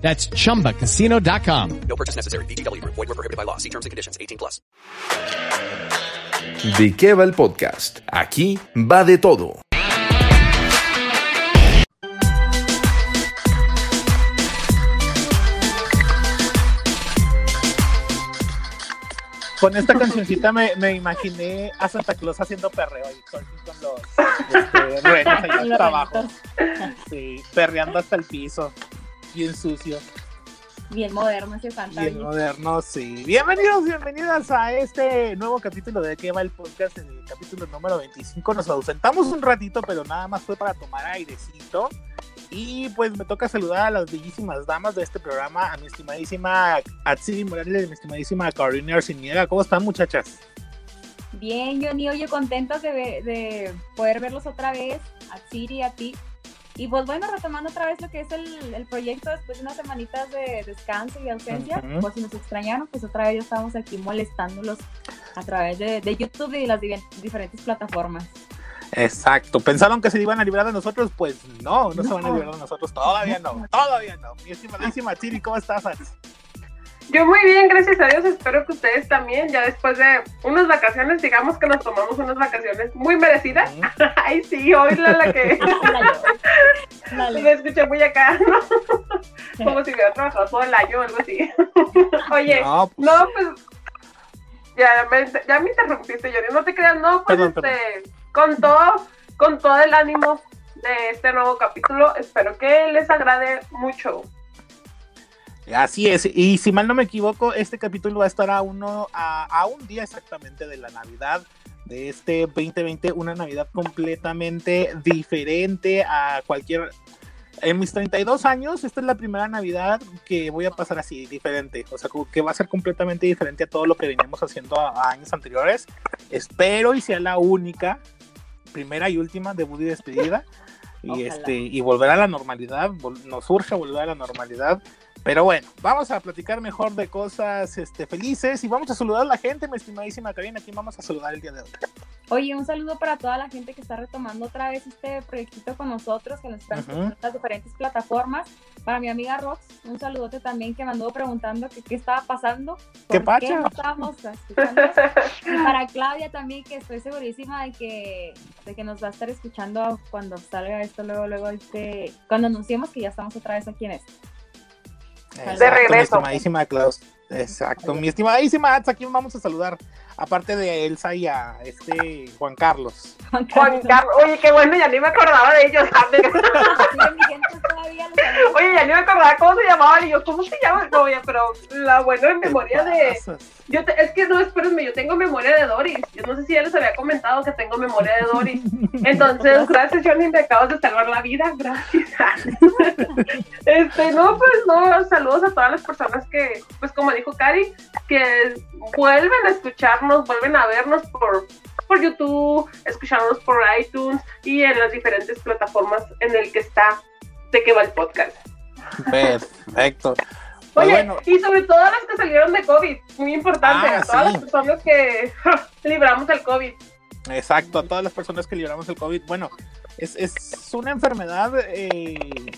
That's chumbacasino.com. No purchase necessary. BGW. Void were prohibited by law. See terms and conditions. 18 plus. ¿De qué va el podcast? Aquí va de todo. Con esta cancioncita me, me imaginé a Santa Claus haciendo perreo ahí con, los este, renos los hasta abajo. Sí, perreando hasta el piso. Bien sucio, Bien moderno ese Santa. bien moderno, sí. Bienvenidos, bienvenidas a este nuevo capítulo de ¿Qué va el podcast? En el capítulo número 25 nos ausentamos un ratito, pero nada más fue para tomar airecito. Y pues me toca saludar a las bellísimas damas de este programa, a mi estimadísima Atsiri Morales y a mi estimadísima Carolina Arciniega. ¿Cómo están, muchachas? Bien, Johnny, oye, contentos de, de poder verlos otra vez, a Siri, a ti. Y pues bueno, retomando otra vez lo que es el, el proyecto después de unas semanitas de descanso y ausencia, por si nos extrañaron, pues otra vez ya estamos aquí molestándolos a través de, de YouTube y las diferentes plataformas. Exacto. ¿Pensaron que se iban a librar de nosotros? Pues no, no, se van a librar de nosotros. Todavía no, todavía no. Mi estimadísima Chiri, ¿cómo estás? Yo muy bien, gracias a Dios. Espero que ustedes también, ya después de unas vacaciones, digamos que nos tomamos unas vacaciones muy merecidas. Ay, sí, hoy la, la que me escuché muy acá, ¿no? Como si hubiera trabajado todo el año o algo así. Oye, No, pues, no, pues ya me, ya me interrumpiste, Yori. No te creas, no, pues Perdón, este, con todo, con todo el ánimo de este nuevo capítulo, espero que les agrade mucho. Así es. Y si mal no me equivoco, este capítulo va a estar a uno, a, a un día exactamente de la Navidad de este 2020, una Navidad completamente diferente a cualquier. En mis 32 años, esta es la primera Navidad que voy a pasar así, diferente. O sea, que va a ser completamente diferente a todo lo que veníamos haciendo a, a años anteriores. Espero y sea la única, primera y última debut y despedida. Y, Ojalá. este, y volver a la normalidad. Nos urge volver a la normalidad. Pero bueno, vamos a platicar mejor de cosas este, felices y vamos a saludar a la gente, mi estimadísima Karina. ¿A quién vamos a saludar el día de hoy? Oye, un saludo para toda la gente que está retomando otra vez este proyectito con nosotros, que nos están escuchando en las diferentes plataformas. Para mi amiga Rox, un saludote también que me anduvo preguntando qué estaba pasando. ¿Qué por pacha? no estábamos escuchando. Y para Claudia también, que estoy segurísima de que, de que nos va a estar escuchando cuando salga esto, luego, luego, este, cuando anunciemos que ya estamos otra vez aquí en esto. Mi regreso. Exacto, mi estimadísima Ats, ¿a quién vamos a saludar? Aparte de Elsa y a este Juan Carlos. Juan Carlos, oye, qué bueno, ya ni me acordaba de ellos. Oye, ya ni me acordaba cómo se llamaban. Y yo, ¿cómo se llama? No, ya, pero la buena memoria de. Yo te- es que no, espérenme, yo tengo memoria de Doris. Yo no sé si ya les había comentado que tengo memoria de Doris. Entonces, gracias, Johnny, me acabas de salvar la vida. Gracias. Este, no, pues no, saludos a todas las personas que, pues como dijo Cari, que vuelven a escucharnos, vuelven a vernos por, por YouTube, escucharnos por iTunes y en las diferentes plataformas en el que está de que va el podcast. Perfecto. Pues Oye, bueno, y sobre todo las que salieron de COVID, muy importante, Ah, a todas sí. las personas que libramos el COVID. exacto, a todas las personas que libramos el COVID. Bueno, es, es una enfermedad eh,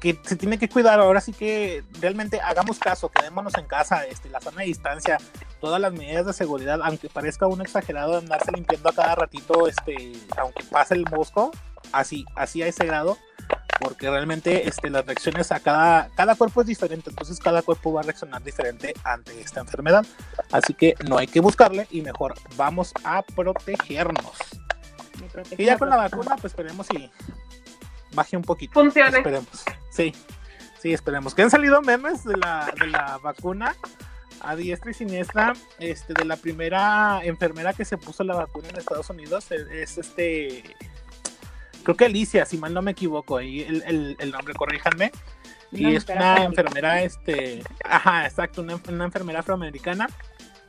que se tiene que cuidar. Ahora sí que realmente hagamos caso, quedémonos en casa, este, la zona de distancia, todas las medidas de seguridad, aunque parezca un exagerado andarse limpiando a cada ratito, este, aunque pase el mosco, así, así a ese grado. Porque realmente este, las reacciones a cada, cada cuerpo es diferente, entonces cada cuerpo va a reaccionar diferente ante esta enfermedad. Así que no hay que buscarle y mejor vamos a protegernos. Y ya con la vacuna, pues esperemos y baje un poquito. Funcione. Esperemos. Sí, sí, esperemos. Que han salido memes de la, de la vacuna a diestra y siniestra. Este, de la primera enfermera que se puso la vacuna en Estados Unidos. Es, es este. Creo que Alicia, si mal no me equivoco, ahí el, el, el nombre, corríjanme. Y es una enfermera, este, ajá, exacto, una, una enfermera afroamericana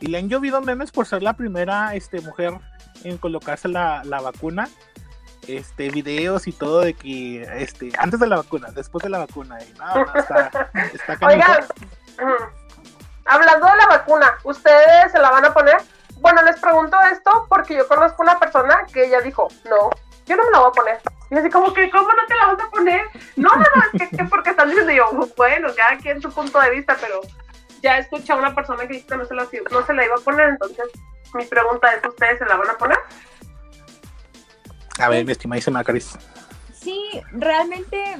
Y le han llovido memes por ser la primera este, mujer en colocarse la, la vacuna. Este, videos y todo de que, este, antes de la vacuna, después de la vacuna. Y no, está, está. Oigan, ujú. hablando de la vacuna, ¿ustedes se la van a poner? Bueno, les pregunto esto porque yo conozco una persona que ella dijo, no, yo no me la voy a poner. Y así como que, ¿cómo no te la vas a poner? No, no, no, es que, que porque están diciendo yo, bueno, cada quien su punto de vista, pero ya escuché a una persona que dijo que no se, la, no se la iba a poner, entonces mi pregunta es, ¿ustedes se la van a poner? A ver, mi estimadísima Caris. Sí, realmente,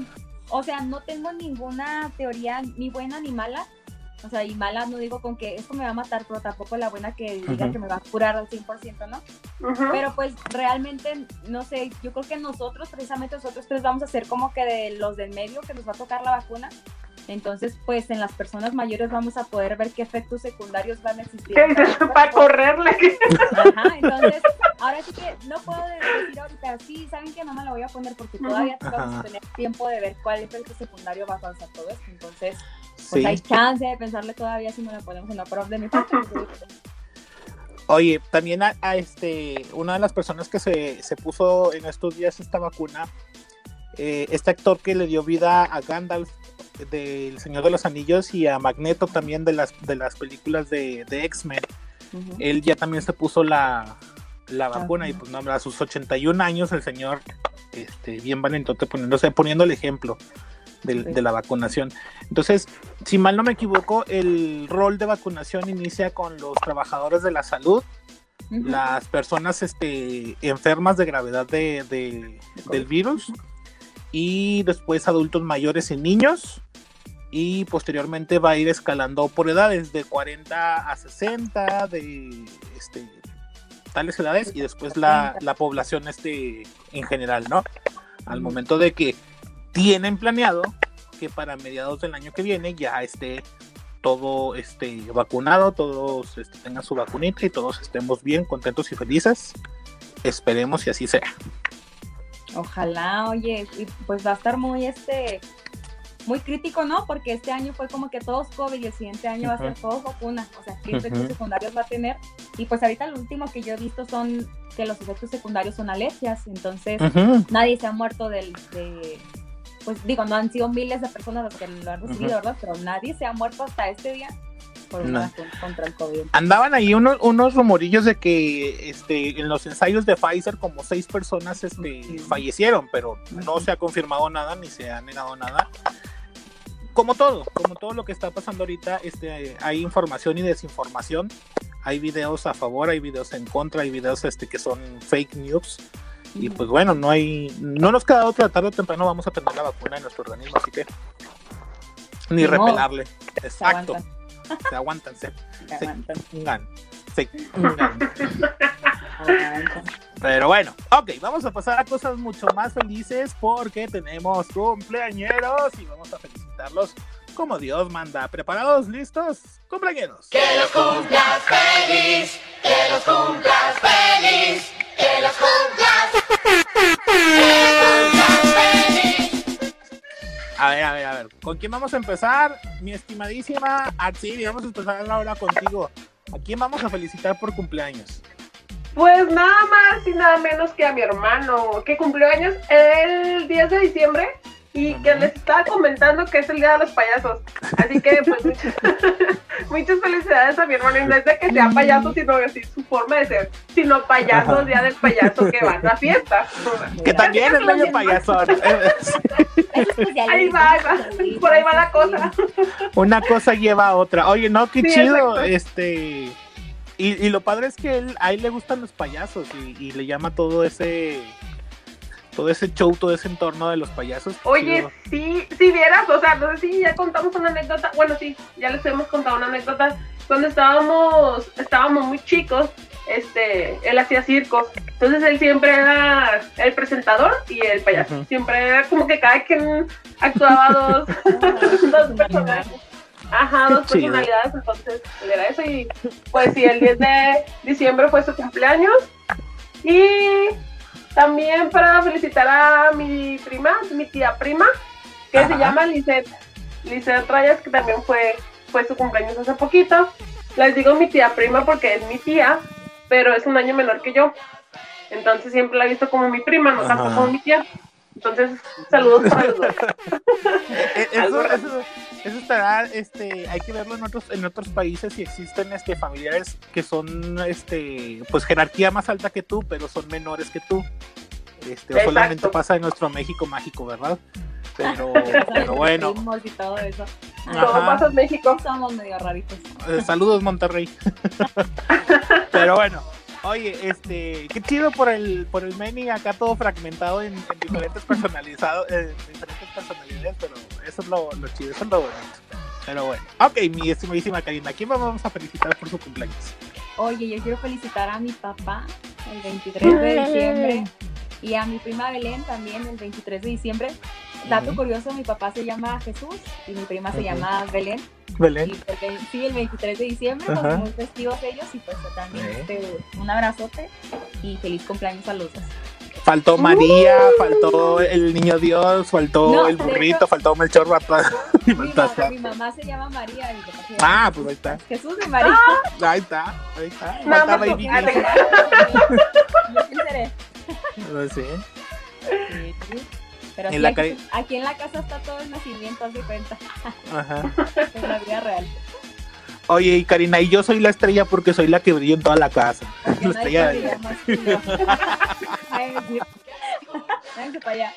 o sea, no tengo ninguna teoría ni buena ni mala. O sea, y mala no digo con que esto me va a matar, pero tampoco la buena que diga que me va a curar al 100%, ¿no? Pero pues realmente, no sé, yo creo que nosotros, precisamente nosotros tres vamos a ser como que de los del medio que nos va a tocar la vacuna. Entonces, pues en las personas mayores vamos a poder ver qué efectos secundarios van a existir. ¿Qué dices? Para correrle. Ajá, entonces, ahora sí que no puedo decir ahorita, sí, saben que no me la voy a poner porque todavía Ajá. vamos a tener tiempo de ver cuál efecto secundario va a causar todo esto. Entonces, pues Sí. hay chance de pensarle todavía si me la ponemos o no, pero de mi parte, Oye, también a, a este, una de las personas que se, se puso en estos días esta vacuna, eh, este actor que le dio vida a Gandalf del Señor de los Anillos y a Magneto también de las, de las películas de, de X-Men, él ya también se puso la, la vacuna y pues no, a sus 81 años el señor, este, bien valentote poniéndose, poniendo el ejemplo Sí. de la vacunación. Entonces, si mal no me equivoco, el rol de vacunación inicia con los trabajadores de la salud, las personas este, enfermas de gravedad de, de- del virus y después adultos mayores y niños y posteriormente va a ir escalando por edades de 40 a 60 de este, tales edades y después la, la población este, en general, ¿no? Al momento de que tienen planeado que para mediados del año que viene ya esté todo este vacunado, todos este, tengan su vacunita y todos estemos bien, contentos y felices. Esperemos y así sea. Ojalá, oye, pues va a estar muy este muy crítico, ¿no? Porque este año fue como que todos COVID y el siguiente año va a ser todos vacuna. O sea, ¿qué efectos Ujú. secundarios va a tener? Y pues ahorita lo último que yo he visto son que los efectos secundarios son alergias. Entonces, Ujú. nadie se ha muerto del, de, pues digo, no han sido miles de personas las que lo han recibido. ¿verdad? Pero nadie se ha muerto hasta este día por No. una vacuna contra el COVID. Andaban ahí unos, unos rumorillos de que este, en los ensayos de Pfizer como seis personas este, fallecieron, pero no se ha confirmado nada ni se ha negado nada. Como todo, como todo lo que está pasando ahorita, este, hay información y desinformación. Hay videos a favor, hay videos en contra, hay videos este, que son fake news. Y pues bueno, no hay, no nos queda otra tarde o temprano vamos a tener la vacuna en nuestro organismo, así que ni modo. repelarle. Se Exacto. Se aguantan, se se aguantan, se pongan. aguantan. Pero bueno, ok, vamos a pasar a cosas mucho más felices porque tenemos cumpleañeros y vamos a felicitarlos como Dios manda. ¿Preparados? ¿Listos? ¡Cumpleañeros! A ver, a ver, a ver. ¿Con quién vamos a empezar? Mi estimadísima Atsiri, vamos a empezar ahora contigo. ¿A quién vamos a felicitar por cumpleaños? Pues nada más y nada menos que a mi hermano, que cumplió años el 10 de diciembre y que les estaba comentando que es el día de los payasos. Así que, pues, muchas, muchas felicidades a mi hermano. Y no es de que sea payaso, sino así su forma de ser, sino payaso, Ajá. día del payaso que va a la fiesta. Que también es medio payaso. Es especial, Ahí va, ahí va, por ahí va la cosa. Una cosa lleva a otra. Oye, no, qué Sí, chido. exacto. Este. Y, y lo padre es que él, a él le gustan los payasos y, y le llama todo ese. Todo ese show, todo ese entorno de los payasos. Oye, sí, si vieras, o sea, no sé si ya contamos una anécdota, bueno, sí, ya les hemos contado una anécdota, cuando estábamos, estábamos muy chicos, este, él hacía circos, entonces él siempre era el presentador y el payaso, siempre era como que cada quien actuaba dos, dos personajes. Ajá, dos chido. personalidades, entonces él era eso y pues sí, el 10 de diciembre fue su cumpleaños y también para felicitar a mi prima, mi tía prima, que se llama Lisette. Lisette Rayas, que también fue, fue su cumpleaños hace poquito. les digo mi tía prima porque es mi tía, pero es un año menor que yo. Entonces siempre la he visto como mi prima, no tanto como mi tía. Entonces, saludos para los dos. Eso, raro. eso, eso estará, este, hay que verlo en otros, en otros países si existen este familiares que son este pues jerarquía más alta que tú, pero son menores que tú. Este, o solamente pasa en nuestro México mágico, ¿verdad? Pero, pero bueno, y todo eso. ¿Cómo pasas México? Somos medio raritos. eh, saludos Monterrey. pero bueno, oye, este, qué chido por el, por el menu acá todo fragmentado en, en diferentes personalizados, en diferentes personalidades, pero eso es lo, lo chido, eso es lo bonito. Pero bueno, ok, mi estimadísima Karina, ¿a quién vamos a felicitar por su cumpleaños? Oye, yo quiero felicitar a mi papá el 23 de diciembre y a mi prima Belén también el 23 de diciembre. Dato Ujú. curioso, mi papá se llama Jesús y mi prima se llama Belén. Belén. Y pues, sí, el 23 de diciembre, pues Ajá. muy festivos ellos y pues también este, un abrazote y feliz cumpleaños a los dos. Faltó María, faltó el niño Dios, faltó No, el burrito, hecho- faltó Melchor Ratón. y Mi, mi mamá se llama María y mi papá se llama Ah, pues ahí está. Jesús y María. Ahí está, ahí está. Nada Falta No sé. Sí. Pero En sí, la aquí, en la casa está todo el nacimiento, haz de cuenta, Ajá. en la vida real. Oye, y Karina, y yo soy la estrella porque soy la que brilla en toda la casa. Porque La estrella de más para allá.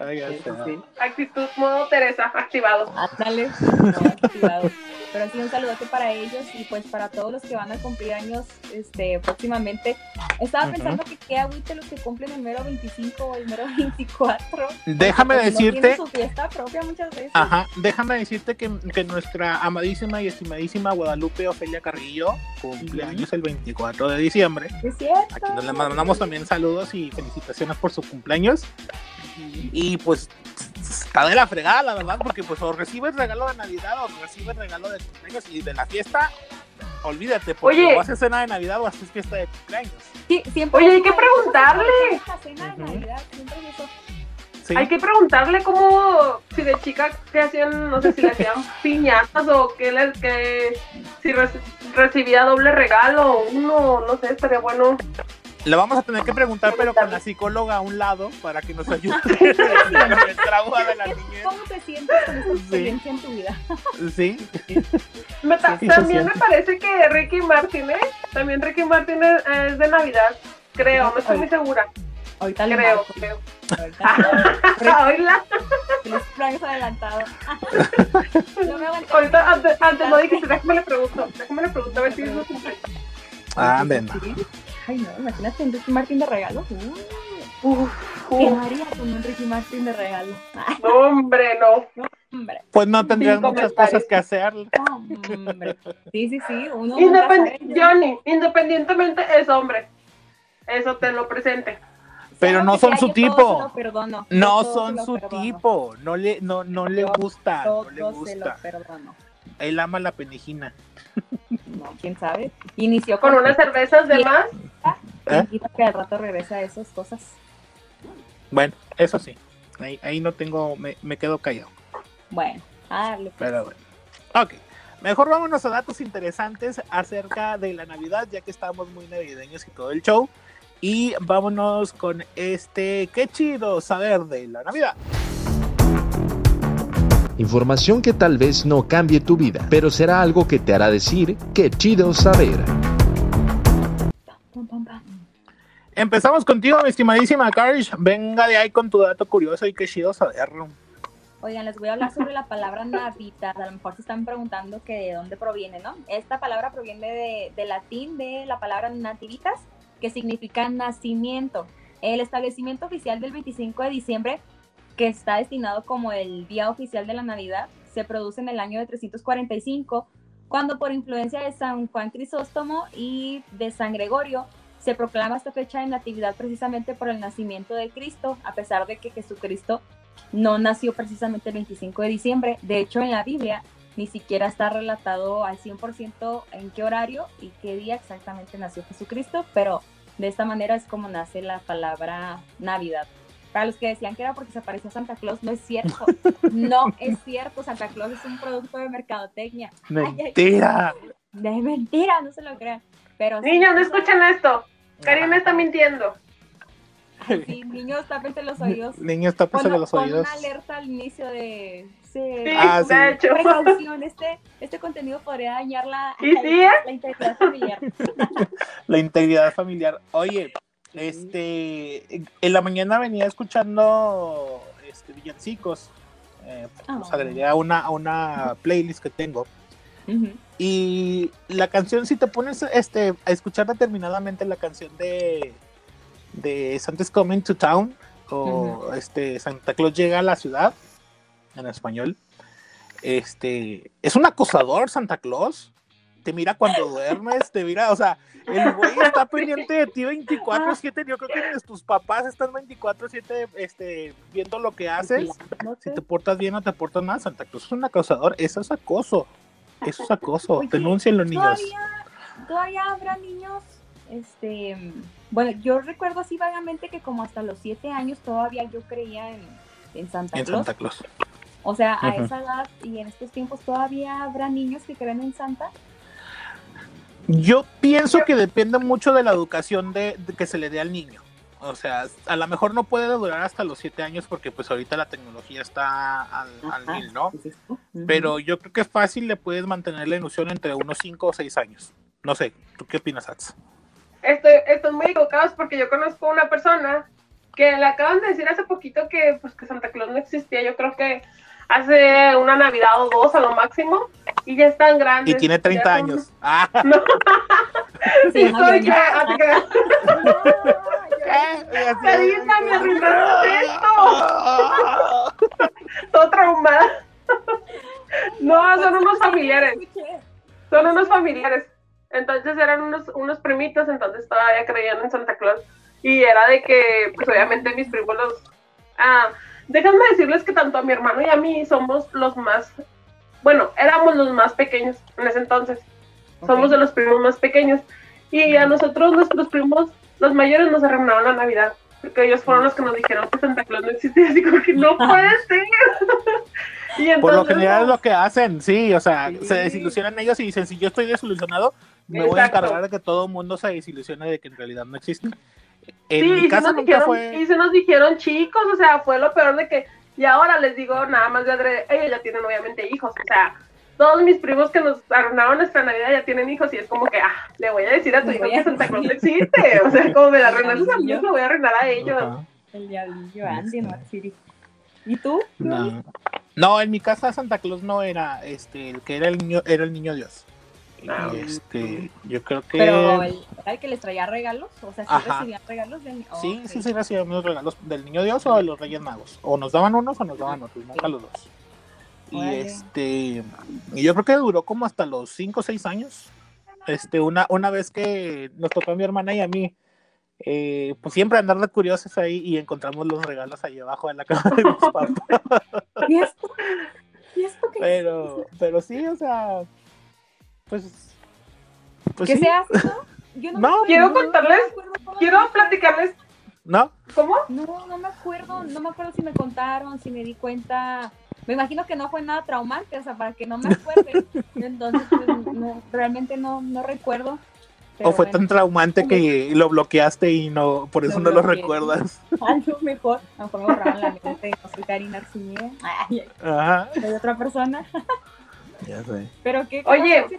Ay, sí. Actitud modo Teresa, activado. Ándale. No, activado. Pero sí, un saludote para ellos y pues para todos los que van a cumplir años este, próximamente. Estaba pensando que qué agüite los que cumplen el mero 25 o el mero 24. Déjame No decirte- tienen su fiesta propia muchas veces. Ajá, déjame decirte que, que nuestra amadísima y estimadísima Guadalupe Ofelia Carrillo cumple años el 24 de diciembre. Es cierto. Aquí nos le mandamos también saludos y felicitaciones por su cumpleaños. Y pues está de la fregada, la verdad, porque pues o recibes regalo de Navidad o recibes regalo de cumpleaños y de la fiesta, olvídate, porque Oye. o haces cena de Navidad o haces fiesta de cumpleaños. Sí, siempre Oye, hay que preguntarle. La cena de Ujú. Navidad, siempre es eso. Sí. Hay que preguntarle cómo, si de chica, que hacían, no sé si le hacían piñatas o que, le, que si reci- recibía doble regalo o uno, no sé, estaría bueno. Le vamos a tener que preguntar, pero con la psicóloga a un lado para que nos ayude con el trauma de la niñez. ¿Cómo te sientes con esta experiencia en tu vida? Sí. Me ta- Sí, sí, se también me parece que Ricky Martin, ¿eh? También Ricky Martin es, es de Navidad, creo, no estoy muy segura. Ahorita le Creo, marco. creo. Ahorita. Oíla, Feliz cumpleaños adelantado. No me aguanté. ahorita antes, antes no dijiste, déjame le pregunto, déjame le pregunto a ver si es su cumpleaños. Ah, ven. Ay, no, imagínate un Ricky Martin de regalo. Uh, Uf, ¿Qué haría con un Ricky Martin de regalo? No, hombre, no. hombre, Pues no tendrías muchas cosas que hacer. hombre. Sí, sí, sí. Uno Independ-. Johnny, independientemente es hombre. Eso te lo presente. Pero no son sea, su tipo. se lo perdono. No son su perdono. tipo. No le, no, no le gusta. No Todo le se lo gusta. perdono. Él ama la penijina. No, quién sabe. Inició Con unas cervezas de más. ¿Eh? Que al rato regresa a esas cosas. Bueno, eso sí. Ahí, ahí no tengo, me, me quedo callado. Bueno, a darle. pues. Pero bueno. Ok. Mejor vámonos a datos interesantes acerca de la Navidad, ya que estamos muy navideños y todo el show. Y vámonos con este. Qué chido saber de la Navidad. Información que tal vez no cambie tu vida, pero será algo que te hará decir qué chido saber. Empezamos contigo, mi estimadísima Karsh. Venga de ahí con tu dato curioso y qué chido saberlo. Oigan, les voy a hablar sobre la palabra Navidad. A lo mejor se están preguntando que de dónde proviene, ¿no? Esta palabra proviene de, de latín de la palabra nativitas, que significa nacimiento. El establecimiento oficial del 25 de diciembre, que está destinado como el día oficial de la Navidad, se produce en el año de 345, cuando por influencia de San Juan Crisóstomo y de San Gregorio, se proclama esta fecha de natividad precisamente por el nacimiento de Cristo, a pesar de que Jesucristo no nació precisamente el 25 de diciembre. De hecho, en la Biblia ni siquiera está relatado al 100% en qué horario y qué día exactamente nació Jesucristo, pero de esta manera es como nace la palabra Navidad. Para los que decían que era porque se apareció Santa Claus, no es cierto. No es cierto. Santa Claus es un producto de mercadotecnia. Ay, ay. Mentira. De mentira, no se lo crean. Pero sí, Niños, no eso- escuchen esto. Karina está mintiendo. Sí, niños, tápense los oídos. Niños, tápense los oídos. una alerta al inicio de... Sí, Sí, Ah, sí. de hecho. precaución, este, este contenido podría dañar la, Y sí, ¿eh? la integridad familiar. La integridad familiar. Oye, este, en la mañana venía escuchando este, villancicos. Eh, pues Ah. agregué a una, a una playlist que tengo. Y la canción, si te pones este, a escuchar determinadamente la canción de, de Santa's Coming to Town o este, Santa Claus llega a la ciudad, en español, este, es un acosador Santa Claus. Te mira cuando duermes, te mira, o sea, el güey está pendiente de ti 24-7. Yo creo que tus papás están 24-7 este, viendo lo que haces. Si te portas bien o te portas mal, Santa Claus es un acosador. Eso es acoso. Eso es acoso. Denúncienlo, niños. Todavía, todavía habrá niños, este, bueno, yo recuerdo así vagamente que como hasta los siete años todavía yo creía en, en Santa En Claus. Santa Claus. O sea, a esa edad y en estos tiempos todavía habrá niños que creen en Santa. Yo pienso que depende mucho de la educación de, de que se le dé al niño. O sea, a lo mejor no puede durar hasta los siete años porque pues ahorita la tecnología está al, mil, ¿no? Ujú. Pero yo creo que fácil le puedes mantener la ilusión entre unos cinco o seis años. No sé, ¿tú qué opinas, Ats? Estoy, están muy equivocados porque yo conozco una persona que le acaban de decir hace poquito que, pues, que Santa Claus no existía. Yo creo que hace una Navidad o dos a lo máximo y ya están grandes. Y tiene ya 30 son- años. Ah, Se Sí, soy que- así que- Karina, me arruinaste esto. Todo traumada. No, son unos familiares. Son unos familiares. Entonces eran unos, unos primitos, entonces todavía creían en Santa Claus. Y era de que, pues obviamente mis primos los... Ah, déjenme decirles que tanto a mi hermano y a mí somos los más... Bueno, éramos los más pequeños en ese entonces. Somos de los primos más pequeños. Y a nosotros, nuestros primos, los mayores, nos arruinaron la Navidad. Porque ellos fueron los que nos dijeron que Santa Claus no existía. Así como que no puede ser. y entonces, Por lo general es lo que hacen, sí, o sea, Sí. se desilusionan ellos y dicen, si yo estoy desilusionado, me voy a encargar de que todo el mundo se desilusione de que en realidad no existe. En Sí, mi y sí casa nos nunca dijeron, fue... y se nos dijeron chicos, o sea, fue lo peor de que, y ahora les digo nada más de adrede, ellos ya tienen obviamente hijos, o sea, todos mis primos que nos arruinaron nuestra Navidad ya tienen hijos y es como que, ah, le voy a decir a tu hijo que Santa Claus existe, o sea, como me la arruinaste a mí, lo voy a arruinar a ellos. Ajá. El diablillo Andy, no Siri. ¿Y tú? No. No, en mi casa Santa Claus no era este el que era el niño era el niño Dios. Y, Ah. este, yo creo que Pero el, ¿era el que les traía regalos? O sea, ¿sí Ajá. recibían regalos del sí, Ok. sí, sí recibíamos los regalos del niño Dios o de los Reyes Magos. O nos daban unos o nos daban otros, nunca los dos. Y este, y yo creo que duró como hasta los 5 o 6 años. Este, una, una vez que nos tocó a mi hermana y a mí, eh, pues siempre andar de curiosos ahí y encontramos los regalos ahí abajo de la cama de mis papás. ¿Y esto? ¿Y esto qué? Pero, pero sí, o sea, pues, pues ¿Qué sí, se hace, no? Yo no, No, me acuerdo, quiero no contarles, Quiero platicarles, ¿no? ¿cómo? No, no me acuerdo, no me acuerdo si me contaron, si me di cuenta. Me imagino que no fue nada traumante, o sea, para que no me acuerde. Entonces, pues, no, realmente no, no recuerdo. Pero o fue bueno, tan traumante que lo bloqueaste y no, por eso Lo no lo recuerdas. A lo mejor, a lo mejor me borraron la mente, no soy Karina Arciniega, soy otra persona. Ya sé. Pero qué Oye, ¿cómo se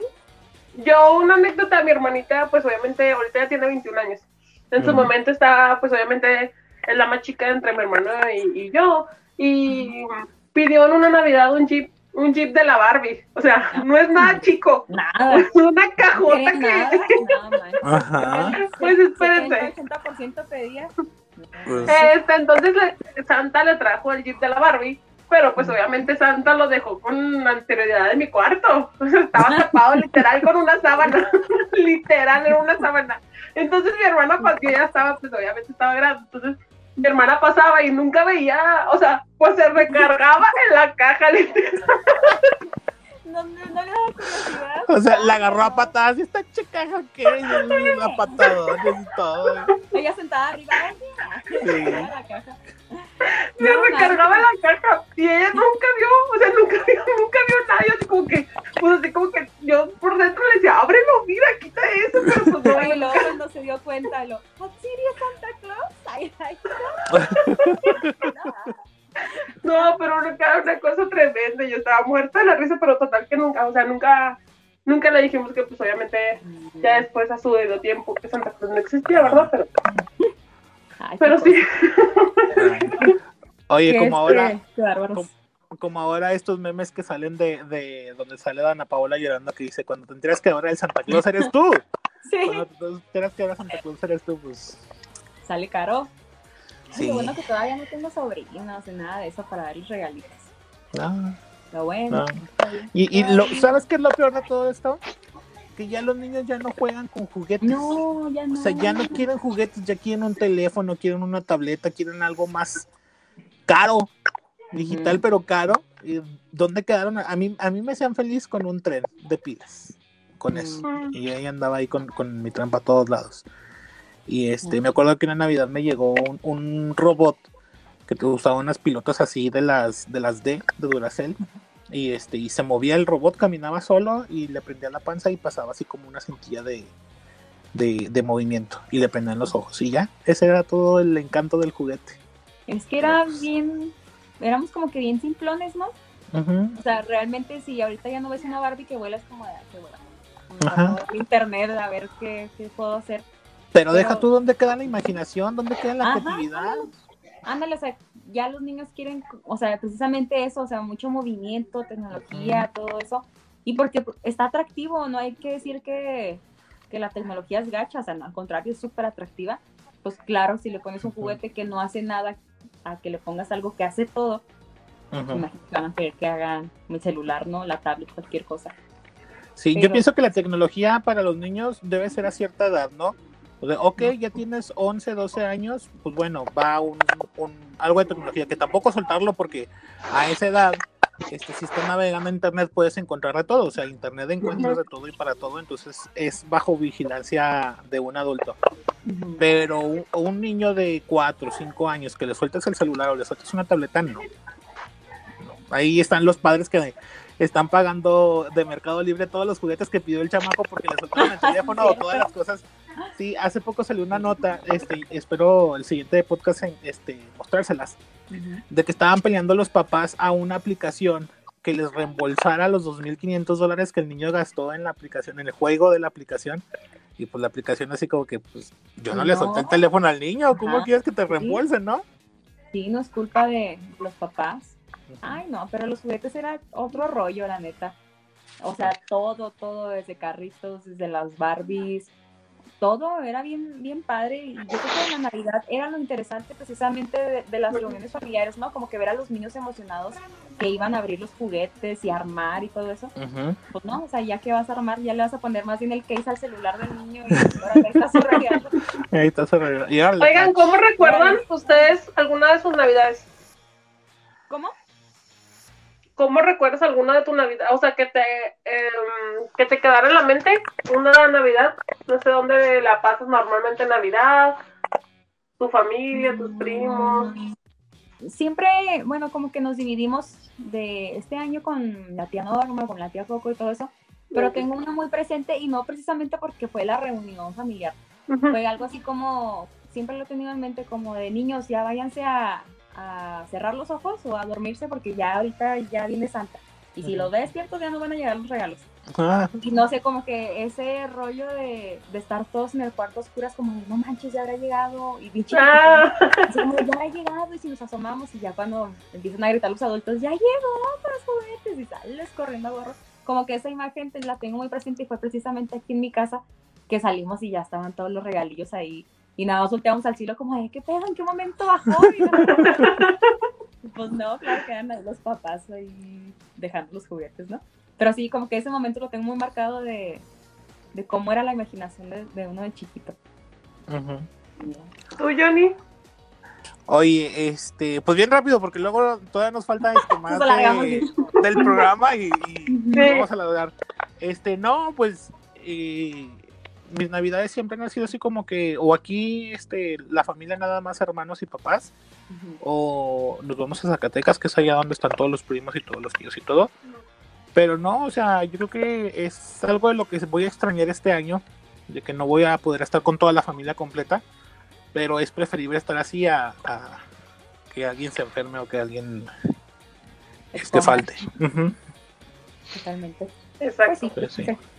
Yo, una anécdota, mi hermanita, pues obviamente ahorita ya tiene 21 años. En su momento está, pues obviamente, es la más chica entre mi hermano y, y yo. Y pidió en una Navidad un jeep, un jeep de la Barbie. O sea, no es nada chico. Nada. Es una no cajota nada, que. nada, man. Ajá. Pues espérense. 80% pedía. Pues, Este, entonces Santa le trajo el jeep de la Barbie. Pero pues obviamente Santa lo dejó con anterioridad en mi cuarto. O sea, estaba tapado literal con una sábana. literal, era una sábana. Entonces mi hermana, pues yo ya estaba, pues obviamente estaba grande. Entonces mi hermana pasaba y nunca veía, o sea, pues se recargaba en la caja. literal. No, no, no le da curiosidad. o sea, la agarró a patadas y esta chica que es a patadas y todo. Ella sentada arriba. Sí. la caja. No, recargaba nada. la caja y ella nunca vio, o sea, nunca vio, nunca vio nadie, así como que, pues así como que yo por dentro le decía, ábrelo, mira, quita eso, pero pues no. Y luego cuando se dio cuenta, lo, ¿Hatsiri es Santa Claus? Ay, ay, no. No, pero era una cosa tremenda. Yo estaba muerta de la risa, pero total que nunca, o sea, nunca, nunca le dijimos que pues obviamente ya después a su debido tiempo que Santa Cruz no existía, ¿verdad? Pero, Ay, pero sí. Oye, como ahora, este, bárbaros. como- como ahora estos memes que salen de, de donde sale Dana Paola llorando que dice, cuando te enteras que ahora el Santa Claus eres tú. Sí, Cuando te enteras que ahora Santa Claus eres tú, pues... sale caro. Ay, Sí. Lo bueno que todavía no tengo sobrinos ni nada de eso para darles regalitos. No, Lo bueno. no. bien. Y, y lo, ¿sabes qué es lo peor de todo esto? Que ya los niños ya no juegan con juguetes. No, ya no. O sea, ya no quieren juguetes, ya quieren un teléfono, quieren una tableta, quieren algo más caro, digital pero caro. ¿Y ¿Dónde quedaron? A mí, a mí me hacían feliz con un tren de pilas, con eso. Mm. Y ahí andaba ahí con, con mi tren para todos lados. Y este, Ujú. me acuerdo que en Navidad me llegó un, un robot que te usaba unas pilotas así de las de las D de Duracell. Y este, y se movía el robot, caminaba solo y le prendía la panza y pasaba así como una cintilla de, de, de movimiento. Y le prendían los ojos. Y ya, ese era todo el encanto del juguete. Es que era bien. Éramos como que bien simplones, ¿no? O sea, realmente si ahorita ya no ves una Barbie que vuela, es como de, "Ah, qué vuela. Ajá. Vamos a ver internet a ver qué, qué puedo hacer. Pero Pero- deja tú dónde queda la imaginación, dónde queda la Ajá, creatividad. Ándale, o sea, ya los niños quieren, o sea, precisamente eso, o sea, mucho movimiento, tecnología, todo eso. Y porque está atractivo, no hay que decir que, que la tecnología es gacha, o sea, no, al contrario, es súper atractiva. Pues claro, si le pones un juguete que no hace nada, a que le pongas algo que hace todo, Ujú. imagínate que van a querer que hagan mi celular, ¿no? La tablet, cualquier cosa. Sí, yo Pero- pienso que la tecnología para los niños debe ser a cierta edad, ¿no? Ok, ya tienes 11, 12 años, pues bueno, va un, un- algo de tecnología, que tampoco soltarlo porque a esa edad, este, si estás navegando en internet puedes encontrar de todo, o sea, internet encuentras de todo y para todo, entonces es bajo vigilancia de un adulto. Pero un, un niño de 4 o 5 años que le sueltes el celular o le sueltes una tableta, no. No. Ahí están los padres que están pagando de Mercado Libre todos los juguetes que pidió el chamaco porque le soltaron el teléfono o todas las cosas. Sí, hace poco salió una nota, este, espero el siguiente podcast en, este, mostrárselas, de que estaban peleando los papás a una aplicación que les reembolsara los 2.500 dólares que el niño gastó en la aplicación, en el juego de la aplicación. Y pues la aplicación así como que, pues, yo no, le solté el teléfono al niño, ¿cómo Ajá. quieres que te reembolsen, no? Sí, no es culpa de los papás. Ay, no, pero los juguetes era otro rollo, la neta. O sea, todo, todo, desde carritos, desde las Barbies, todo era bien, bien padre. Y yo creo que en la Navidad era lo interesante precisamente de, de las reuniones familiares, ¿no? Como que ver a los niños emocionados que iban a abrir los juguetes y armar y todo eso. Pues no, o sea, ya que vas a armar, ya le vas a poner más bien el case al celular del niño y ahora ahí está su regalo. Ahí está su regalo. Oigan, ¿cómo recuerdan ustedes alguna de sus navidades? ¿Cómo? ¿Cómo recuerdas alguna de tu Navidad? O sea, que te, em, que te quedara en la mente una Navidad. No sé dónde la pasas normalmente en Navidad. Tu familia, tus primos. Siempre, bueno, como que nos dividimos de este año con la tía Norma, con la tía Coco y todo eso, pero tengo una muy presente y no precisamente porque fue la reunión familiar, fue algo así como, siempre lo he tenido en mente como de niños, ya váyanse a, a cerrar los ojos o a dormirse porque ya ahorita ya viene Santa. Y si los ves despiertos ya no van a llegar los regalos. Ah, Y no sé, como que ese rollo de, de estar todos en el cuarto oscuras, como de, no manches, ya habrá llegado. Y chiquito, Ah, como, ya ha llegado y si nos asomamos y ya cuando empiezan a gritar los adultos, ya llegó para los juguetes y sales corriendo a gorro. Como que esa imagen te- la tengo muy presente y fue precisamente aquí en mi casa que salimos y ya estaban todos los regalillos ahí. Y nada más volteamos al cielo como, "Ay, ¿qué pedo? ¿En qué momento bajó? Pues no, claro que eran ahí los papás ahí dejando los juguetes, ¿no? Pero sí, como que ese momento lo tengo muy marcado de, de cómo era la imaginación de, de uno de chiquito. ujú. ¿Tú, Johnny? Oye, este, pues bien rápido, porque luego todavía nos falta este más de- del programa y, y. Sí. vamos a alargar. Este, no, pues eh, mis navidades siempre han sido así como que, o aquí, este, la familia nada más hermanos y papás, o nos vamos a Zacatecas, que es allá donde están todos los primos y todos los tíos y todo. Pero no, o sea, yo creo que es algo de lo que voy a extrañar este año, de que no voy a poder estar con toda la familia completa, pero es preferible estar así a, a que alguien se enferme o que alguien este falte. Totalmente. Exacto. Pues sí, Pues sí.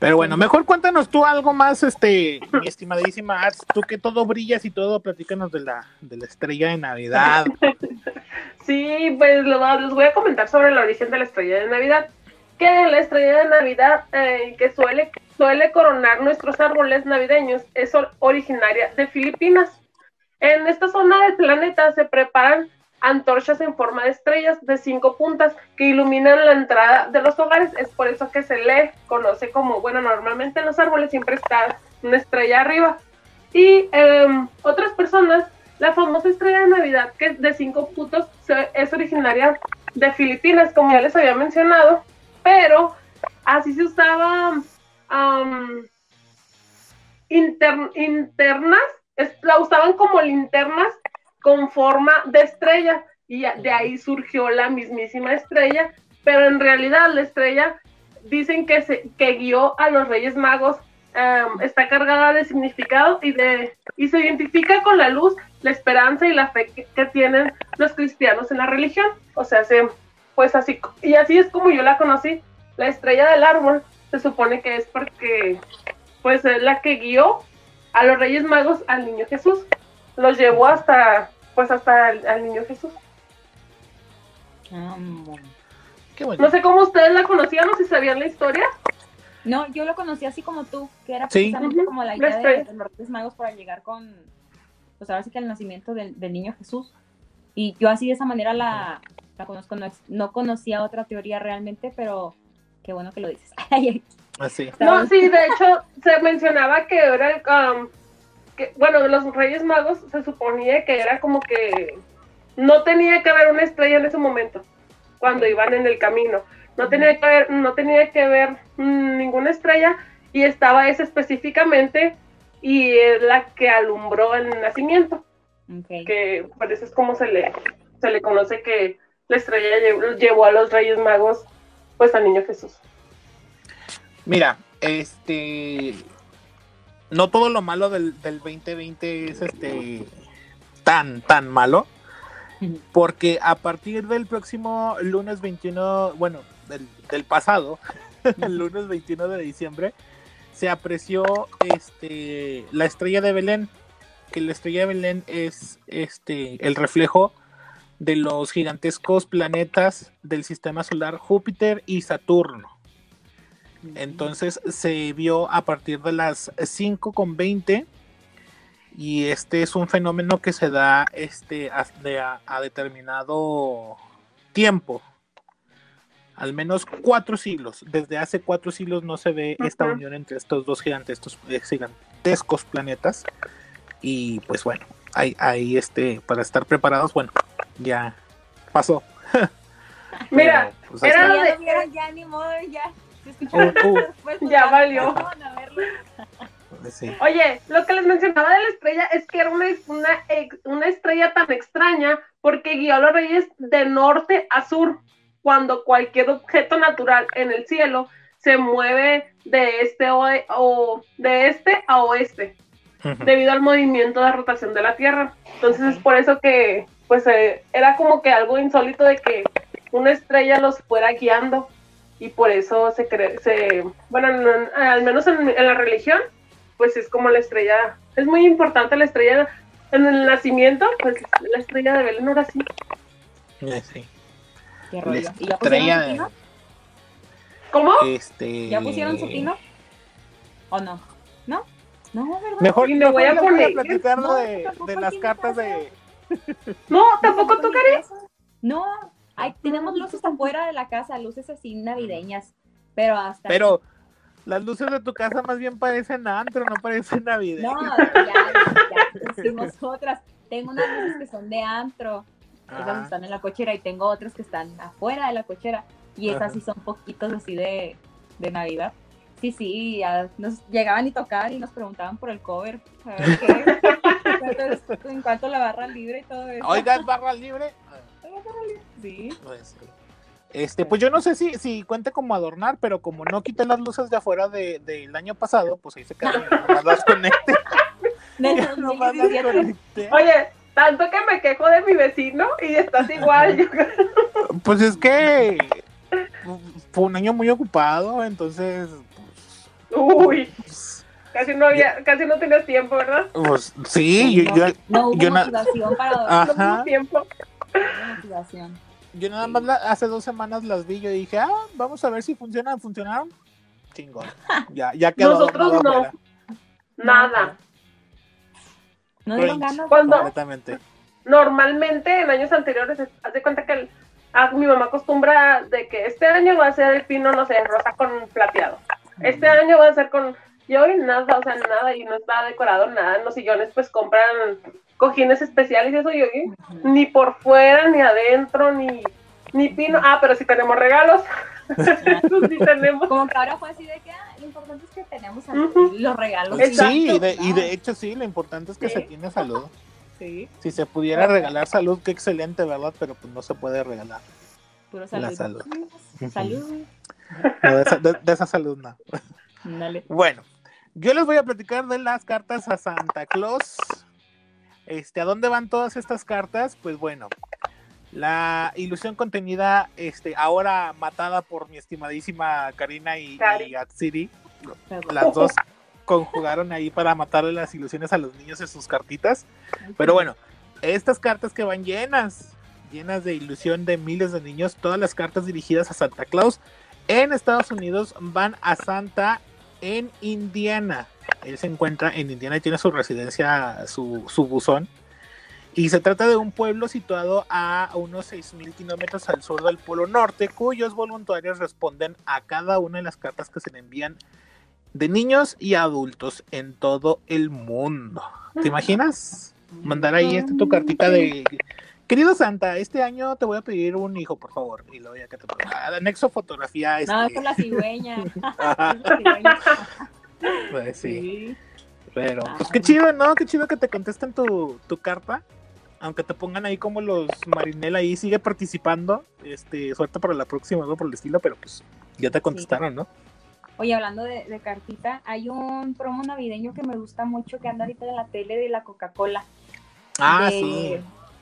Pero bueno, mejor cuéntanos tú algo más, este, mi estimadísima Ars, tú que todo brillas y todo, platícanos de la, de la estrella de Navidad. Sí, pues lo- les voy a comentar sobre el origen de la estrella de Navidad. Que la estrella de Navidad eh, que suele, suele coronar nuestros árboles navideños es or- originaria de Filipinas. En esta zona del planeta se preparan antorchas en forma de estrellas de cinco puntas que iluminan la entrada de los hogares. Es por eso que se le conoce como, bueno, normalmente en los árboles siempre está una estrella arriba. Y em, otras personas la famosa estrella de Navidad, que es de cinco puntos, es originaria de Filipinas, como ya les había mencionado, pero así se usaba inter- internas, la usaban como linternas con forma de estrella, y de ahí surgió la mismísima estrella, pero en realidad la estrella dicen que, se, que guió a los Reyes Magos, am, está cargada de significado y, de, y se identifica con la luz la esperanza y la fe que, que tienen los cristianos en la religión. O sea, se, pues así, y así es como yo la conocí. La estrella del árbol se supone que es porque, pues, es la que guió a los Reyes Magos al niño Jesús. Los llevó hasta, pues, hasta el, al niño Jesús. Ah, bueno. Qué bueno. No sé cómo ustedes la conocían o si sabían la historia. No, yo lo conocí así como tú, que era precisamente como la idea de, los Reyes Magos para llegar con, pues ahora sí que el nacimiento del, del niño Jesús. Y yo así de esa manera la, la conozco, no, no conocía otra teoría realmente, pero qué bueno que lo dices. Así. No, sí, de hecho se mencionaba que era, um, que, bueno, de los Reyes Magos se suponía que era como que no tenía que haber una estrella en ese momento, cuando iban en el camino. No tenía que haber, no tenía que haber mm, ninguna estrella y estaba esa específicamente y es la que alumbró el nacimiento, que por eso es como se le, se le conoce que la estrella llevó, llevó a los Reyes Magos pues al niño Jesús. Mira, este. No todo lo malo del, del 2020 es este. tan, tan malo. Porque a partir del próximo lunes 21, bueno, del, del pasado, el lunes 21 de diciembre, se apreció este la estrella de Belén. Que la estrella de Belén es este el reflejo de los gigantescos planetas del sistema solar Júpiter y Saturno. Entonces se vio a partir de las 5 con 20 y este es un fenómeno que se da este, a, de a- a determinado tiempo. Al menos cuatro siglos. Desde hace cuatro siglos no se ve esta unión entre estos dos gigantescos, eh, gigantescos planetas. Y pues bueno, ahí, ahí este, para estar preparados, bueno, ya pasó. Mira, Pero, pues, era de- lo vieron, ya ni modo, ya. Uh, uh. después, pues, Ya valió. Sí. Oye, lo que les mencionaba de la estrella es que era una, una, una estrella tan extraña porque guió a los reyes de norte a sur, cuando cualquier objeto natural en el cielo se mueve de este o, o de este a oeste debido al movimiento de rotación de la Tierra. Entonces es por eso que pues eh, era como que algo insólito de que una estrella los fuera guiando y por eso se cree, se, bueno, en- al menos en, en la religión, pues es como la estrella, es muy importante la estrella en el nacimiento, pues la estrella de Belén ahora sí. Sí. Qué rollo. La ¿Y ya pusieron su pino? ¿Cómo? Este... ¿Ya pusieron su pino? ¿O no? ¿No? No, ¿verdad? Mejor Y me voy a voy poner- a platicar No, de, tampoco de las cartas de... No, tampoco tú, Cari. No, hay, tenemos luces afuera de la casa, luces así navideñas, pero hasta... Pero las luces de tu casa más bien parecen antro, no parecen navideño. No, ya, ya pusimos otras. Tengo unas luces que son de antro, esas Ajá. están en la cochera y tengo otras que están afuera de la cochera y esas Ajá. sí son poquitos así de, de Navidad. Sí, sí, ya nos llegaban y tocaban y nos preguntaban por el cover, a ver qué, en cuanto la barra libre y todo eso. Oiga, ¿es barra libre? Sí. Pues, sí. Este, pues yo no sé si, si cuente como adornar, pero como no quité las luces de afuera de- del año pasado, pues ahí se quedaron. Nomás las conecté. Del nomás las 2017. conecté. Oye, tanto que me quejo de mi vecino y estás igual. Yo Pues es que fue un año muy ocupado, entonces, Uy, casi no había, casi no tenías tiempo, ¿verdad? pues sí, yo, yo, No hubo yo na- motivación para. No Ajá. tiempo. Motivación. yo nada más la- hace dos semanas las vi, yo dije, ah, vamos a ver si funcionan, funcionaron. Chingón. Ya, ya quedó. Nosotros no. Nada. No ganas. Cuando completamente. normalmente en años anteriores, haz de cuenta que el- ah, mi mamá acostumbra de que este año va a ser el pino, no sé, rosa con plateado. Este año va a ser con. Y hoy nada, o sea, nada, y no está decorado nada. En los sillones, pues compran cojines especiales y eso, y hoy ni por fuera, ni adentro, ni, ni pino. Ah, pero sí tenemos regalos. Eso sí tenemos. Como que ahora fue así de que ah, lo importante es que tenemos los regalos. Exacto. Sí, y de, y de hecho sí, lo importante es que Sí. se tiene salud. Sí, Si se pudiera regalar salud, qué excelente, ¿verdad? Pero pues no se puede regalar. puro La salud. salud. Salud. No, de, esa, de- de esa salud no. Dale. Bueno, yo les voy a platicar de las cartas a Santa Claus. Este, ¿a dónde van todas estas cartas? Pues bueno, la ilusión contenida, este, ahora matada por mi estimadísima Karina y, y Atsiri, las dos conjugaron ahí para matarle las ilusiones a los niños en sus cartitas. Pero bueno, estas cartas que van llenas, llenas de ilusión de miles de niños, todas las cartas dirigidas a Santa Claus en Estados Unidos van a Santa en Indiana. Él se encuentra en Indiana y tiene su residencia, su, su buzón. Y se trata de un pueblo situado a unos 6.000 kilómetros al sur del Polo Norte, cuyos voluntarios responden a cada una de las cartas que se le envían de niños y adultos en todo el mundo. ¿Te imaginas? Mandar ahí este, tu cartita de... Querido Santa, este año te voy a pedir un hijo, por favor. Y luego ya que te ah, anexo fotografía. Este... No, es con la cigüeña. Pues sí. Sí. Pero, Ah. pues qué chido, ¿no? Qué chido que te contesten tu, tu carta. Aunque te pongan ahí como los Marinela ahí, sigue participando. Este, suerte para la próxima, algo por el estilo, pero pues ya te contestaron, ¿no? Oye, hablando de, de cartita, hay un promo navideño que me gusta mucho que anda ahorita en la tele de la Coca-Cola. Ah, De- sí.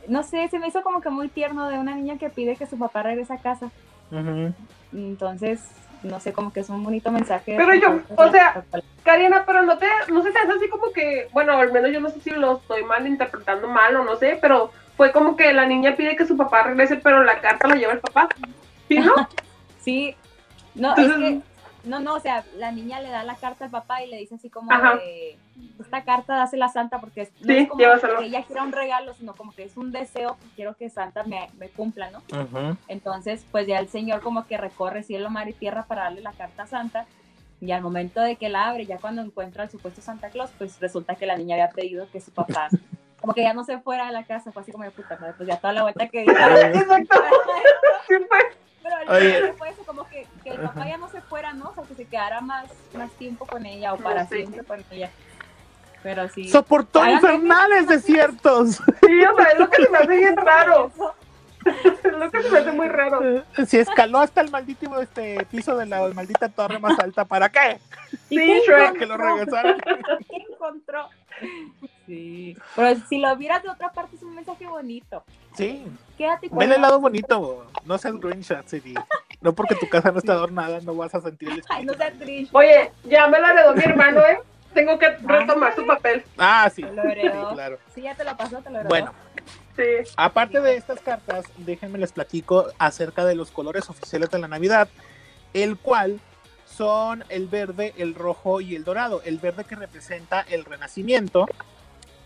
No sé, se me hizo como que muy tierno de una niña que pide que su papá regrese a casa. Entonces, no sé, como que es un bonito mensaje. Pero yo, o la sea, Coca-Cola. Karina, pero no te, no sé, es así como que, bueno, al menos yo no sé si lo estoy mal interpretando mal o no sé, pero fue como que la niña pide que su papá regrese, pero la carta la lleva el papá. ¿Sí, no? Sí, no, es que, no, no, o sea, la niña le da la carta al papá y le dice así como de, esta carta dásela a Santa porque es, no Sí, es como que ella quiera un regalo, sino como que es un deseo que quiero que Santa me, me cumpla, ¿no? Entonces, pues ya el señor como que recorre cielo, mar y tierra para darle la carta a Santa. Y al momento de que la abre, ya cuando encuentra al supuesto Santa Claus, pues resulta que la niña había pedido que su papá, como que ya no se fuera de la casa, fue así como de puta madre, pues ya toda la vuelta que dio. Pero mensaje fue eso, como que, que el papá ya no se fuera, ¿no? O sea, que se quedara más, más tiempo con ella o para Sí. siempre con ella. Pero sí. Soportó infernales desiertos. Sí, o sea, es lo que se me hace bien raro. Es lo que se me hace muy raro. Si escaló hasta el maldito este piso de la maldita torre más alta, ¿para qué? ¿Y Sí, qué Shrek. Que lo regresaran. ¿Qué encontró? Sí. Pero si lo vieras de otra parte es un mensaje bonito. Sí. Quédate con Ven el lado bonito, no seas Grinch, Atsiri. No porque tu casa no esté adornada, no vas a sentir el Ay, no seas triste. Oye, ya me la heredó mi hermano, ¿eh? Tengo que retomar su papel. Ah, sí. Lo heredó. Sí, claro. Sí, ya te lo pasó, te lo heredó. Bueno, Sí. aparte de estas cartas, déjenme les platico acerca de los colores oficiales de la Navidad, el cual son el verde, el rojo y el dorado. El verde que representa el renacimiento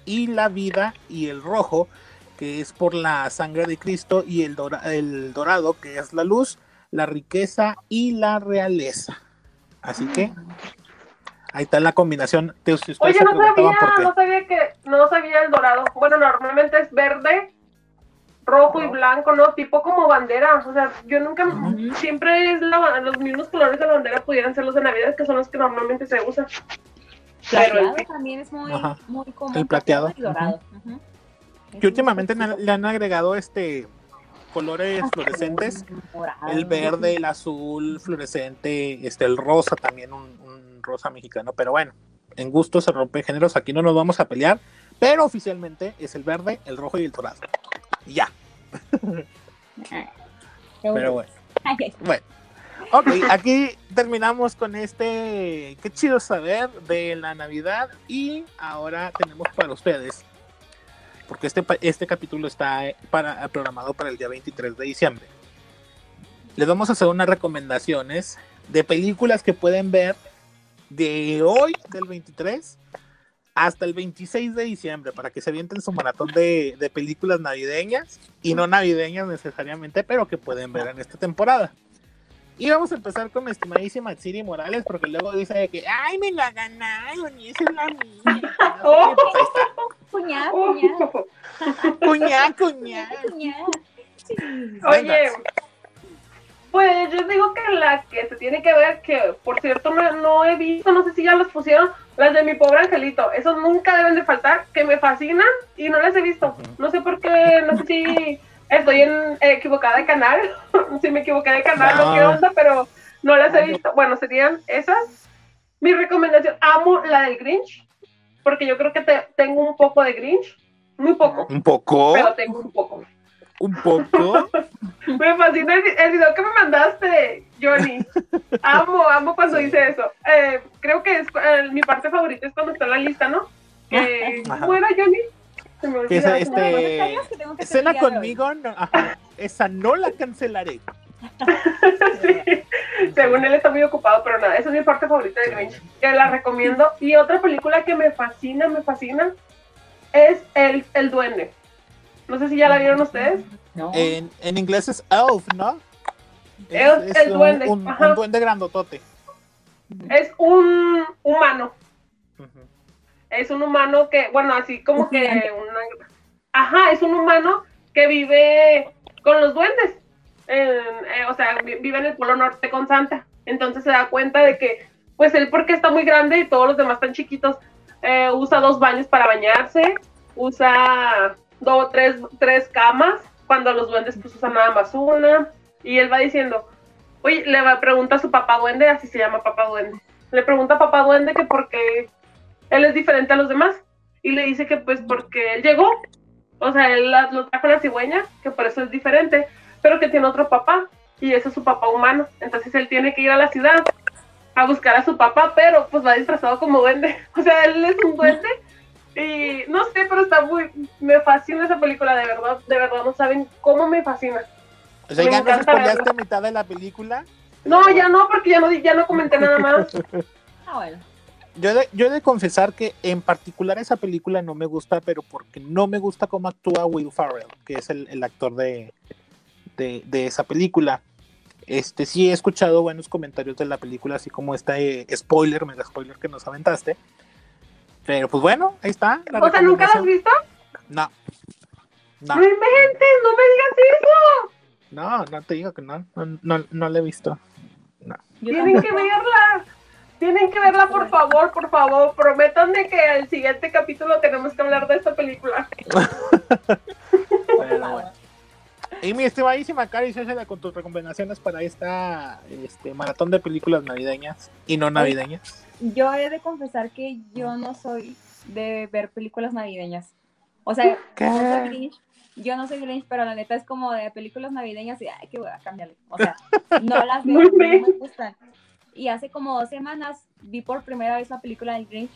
y la vida y el rojo que es por la sangre de Cristo y el, dora- el dorado que es la luz, la riqueza y la realeza. Así que ahí está la combinación. De, si Oye, no sabía, no sabía que, no sabía el dorado. Bueno, normalmente es verde, rojo y blanco, ¿no? Tipo como bandera. O sea, yo nunca, siempre es la- los mismos colores de la bandera pudieran ser los de Navidad, que son los que normalmente se usan. Plateado Pero- también es muy, Ajá. muy común. El plateado. y dorado. Que últimamente le han- agregado este colores fluorescentes. Morado. El verde, el azul fluorescente, este, el rosa también, un, un rosa mexicano. Pero bueno, en gusto se rompe géneros. Aquí no nos vamos a pelear. Pero oficialmente es el verde, el rojo y el dorado. Y ya. Qué Pero bueno. Bueno. Ok, aquí terminamos con este. Qué chido saber de la Navidad. Y ahora tenemos para ustedes. Porque este, este capítulo está eh, para, programado para el día 23 de diciembre. Les vamos a hacer unas recomendaciones de películas que pueden ver de hoy, del 23, hasta el 26 de diciembre, para que se avienten su maratón de, de películas navideñas y no navideñas necesariamente, pero que pueden ver en esta temporada. Y vamos a empezar con mi estimadísima Siri Morales, porque luego dice que, ay, me la ganaron y esa es la mía. Oh. Cuñá, cuñá. cuñá. Sí. Oye, pues yo digo que la que se tiene que ver, que por cierto no, no he visto, no sé si ya las pusieron, las de mi pobre angelito. Esos nunca deben de faltar, que me fascinan y no las he visto. No sé por qué, no sé si estoy en, eh, equivocada de canal, si me equivoqué de canal o qué No. onda, pero no las he visto. Bueno, serían esas. Mi recomendación, amo la del Grinch, porque yo creo que te- tengo un poco de Grinch, muy poco, Un poco, pero tengo un poco. un poco. Me fascina el, el video que me mandaste, Johnny. Amo, amo cuando dice eso. Eh, creo que es eh, mi parte favorita es cuando está en la lista, ¿no? ¿Cómo era, Johnny? Que olvidó. esa, Bueno, ¿no este, que el hoy? conmigo, no, ajá, esa no la cancelaré. Sí, Según él está muy ocupado, pero nada, esa es mi parte favorita de Grinch, que la recomiendo. Y otra película que me fascina, me fascina, es El, el Duende. No sé si ya la vieron ustedes. No. En, en inglés es elf, ¿no? Elf, el un- duende, Un, duende grandotote. Es un humano. Ujú. Es un humano que, bueno, así como que una... Ajá, es un humano que vive con los duendes. En- eh, o sea, vi- vive en el Polo Norte con Santa. Entonces se da cuenta de que, pues él porque está muy grande y todos los demás están chiquitos, eh, usa dos baños para bañarse, usa dos, tres, tres camas, cuando los duendes pues usan nada más una. Y él va diciendo, oye, le va, pregunta a su papá duende, así se llama papá duende. Le pregunta a papá duende que por qué él es diferente a los demás. Y le dice que pues porque él llegó, o sea, él la- lo trajo la cigüeña, que por eso es diferente, pero que tiene otro papá, y ese es su papá humano. Entonces él tiene que ir a la ciudad a buscar a su papá, pero pues va disfrazado como duende. O sea, él es un duende. Y no sé, pero está muy. Me fascina esa película, de verdad, de verdad, no saben cómo me fascina. O sea, Me ya encanta spoileaste mitad de la película. No, ya no, porque ya no, di- ya no comenté nada más. Ah, bueno. Yo he de, yo he de confesar que en particular esa película no me gusta, pero porque no me gusta cómo actúa Will Farrell, que es el, el actor de, de, de esa película. Este sí he escuchado buenos comentarios de la película, así como este spoiler, mega spoiler que nos aventaste. Pero pues bueno, ahí está. la O sea, ¿nunca la has visto? No. No, No inventes, no me digas eso. no, no te digo que no. No, no, no la he visto. Yo Tienen que verla. Tienen que verla, por favor, por favor. Prométanme que el siguiente capítulo tenemos que hablar de esta película. Pero bueno. Y mi estimadísima Cari, César, con tus recomendaciones para esta este, maratón de películas navideñas y no navideñas. Yo he de confesar que yo no soy de ver películas navideñas. O sea, ¿Qué? no soy Grinch. Yo no soy Grinch, pero la neta es como de películas navideñas y ay, que voy a cambiarle. O sea, no las veo, no me gustan. Y hace como dos semanas vi por primera vez la película del Grinch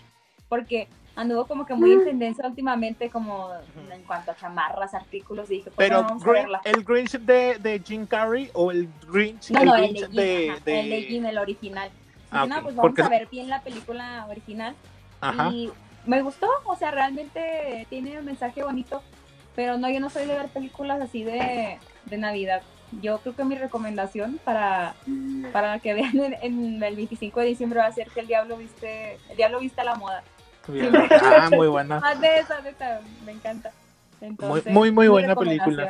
porque anduvo como que muy en tendencia últimamente como en cuanto a chamarras, artículos y dije, pues Pero vamos a verla. el Grinch de, de Jim Carrey o el Grinch, No, el no, el Grinch de Jim, de, el de Jim, el original. Ah, Dije, no, ok, pues vamos porque- a ver bien la película original. Ajá. Y me gustó, o sea, realmente tiene un mensaje bonito, pero no, yo no soy de ver películas así de, de Navidad. Yo creo que mi recomendación para, para que vean en, en el 25 de diciembre va a ser que el diablo viste, el diablo viste a la moda. Bien. Ah, muy buena. Más de esa, neta, me encanta. Entonces, muy, muy buena recomendación.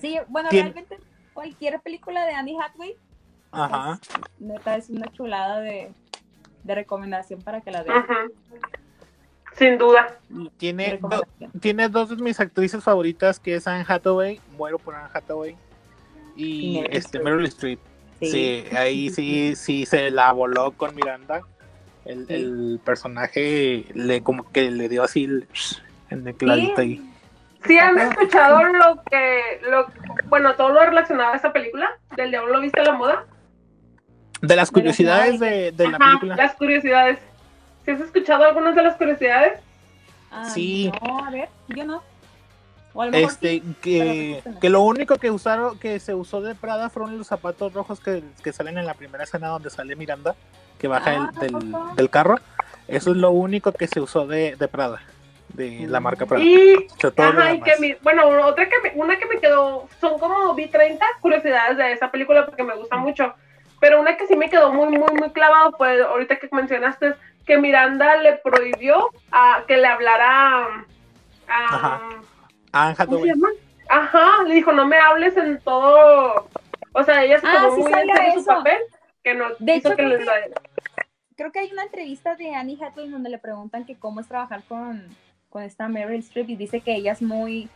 Sí, bueno, realmente cualquier película de Annie Hathaway, Ajá. neta, es una chulada de, de recomendación para que la vean. Sin duda. Tiene, do- tiene dos de mis actrices favoritas, que es Anne Hathaway, muero por Anne Hathaway, y Meryl este, Streep. Meryl Streep. Sí. Sí, ahí sí, sí se la voló con Miranda. El, Sí. el personaje le como que le dio así el, en el clavito ahí. Sí, han escuchado lo que, lo, bueno, todo lo relacionado a esta película, del Diablo lo viste a la moda. De las De las curiosidades de, de la Ajá, película. las curiosidades. ¿Sí has escuchado algunas de las curiosidades? Ah, Sí. No, a ver, yo no. O a lo mejor Este, sí, que, pero no. que lo único que usaron, que se usó de Prada fueron los zapatos rojos que, que salen en la primera escena donde sale Miranda, que baja Ah, el- del, del carro. Eso es lo único que se usó de, de Prada, de la marca Prada. Y, O sea, todo lo ajá, y demás. que mi, bueno, otra que me, una que me quedó, son como vi 30 curiosidades de esa película porque me gusta mucho. Pero una que sí me quedó muy, muy, muy clavado fue ahorita que mencionaste que Miranda le prohibió a que le hablara a, Ajá. Anne ¿cómo se Hathaway. llama? Ajá, le dijo, no me hables en todo. O sea, ella se Ah, tomó sí muy en serio su papel, que no De hecho, que creo les que- Creo que hay una entrevista de Annie Hathaway donde le preguntan que cómo es trabajar con, con esta Meryl Streep y dice que ella es muy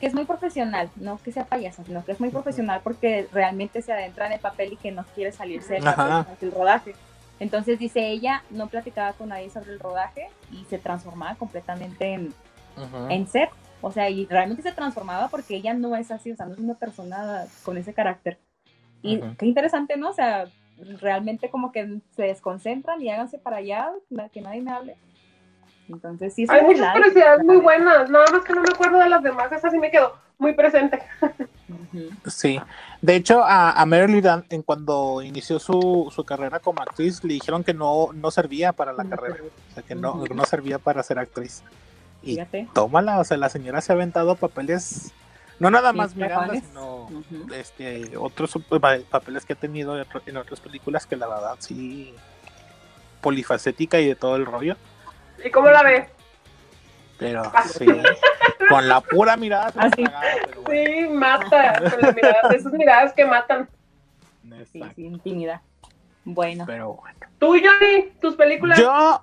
que es muy profesional, no que sea payasa, sino que es muy profesional porque realmente se adentra en el papel y que no quiere salirse del, papel Ajá. durante el rodaje. Entonces dice ella no platicaba con nadie sobre el rodaje y se transformaba completamente en, en set. O sea, y realmente se transformaba porque ella no es así, o sea, no es una persona con ese carácter. Y Ujú. qué interesante, ¿no? O sea, realmente como que se desconcentran y háganse para allá, que nadie me hable. Entonces, sí, es Hay muchas curiosidades muy buenas, nada más que no me acuerdo de las demás, esa sí me quedó muy presente. Sí, de hecho a, a Streep, en cuando inició su, su carrera como actriz le dijeron que no, no servía para la carrera, o sea que no, no servía para ser actriz. Y Fíjate. tómala, o sea, la señora se ha aventado papeles, no nada Sí, más Miranda, cajones. sino este, otros pa- papeles que ha tenido en otras películas que la verdad sí, polifacética y de todo el rollo, ¿Y cómo la ves? pero sí, con la pura mirada se Así. tragaba, pero bueno, Sí, mata, con las miradas, esas miradas que matan. Sí, exacto, sí, intimidad. Bueno, pero bueno. Tú, Johnny, tus películas. Yo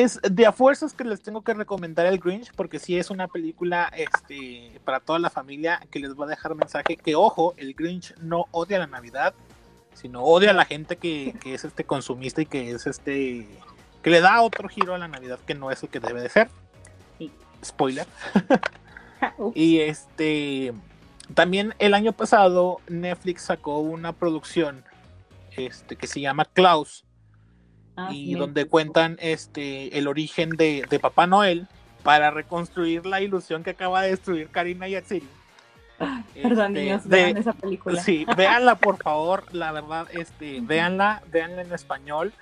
es de a fuerzas que les tengo que recomendar el Grinch porque sí es una película este para toda la familia que les va a dejar mensaje que ojo, el Grinch no odia la Navidad, sino odia a la gente que, que es este consumista y que es este que le da otro giro a la Navidad que no es el que debe de ser. Sí. Spoiler. Ups. Y este también el año pasado Netflix sacó una producción este que se llama Klaus Ah, y donde cuentan este el origen de, de Papá Noel para reconstruir la ilusión que acaba de destruir Karina Yatsiri. Perdón, Este, niños, de- vean esa película. Sí, véanla por favor, la verdad, este, véanla, véanla en español.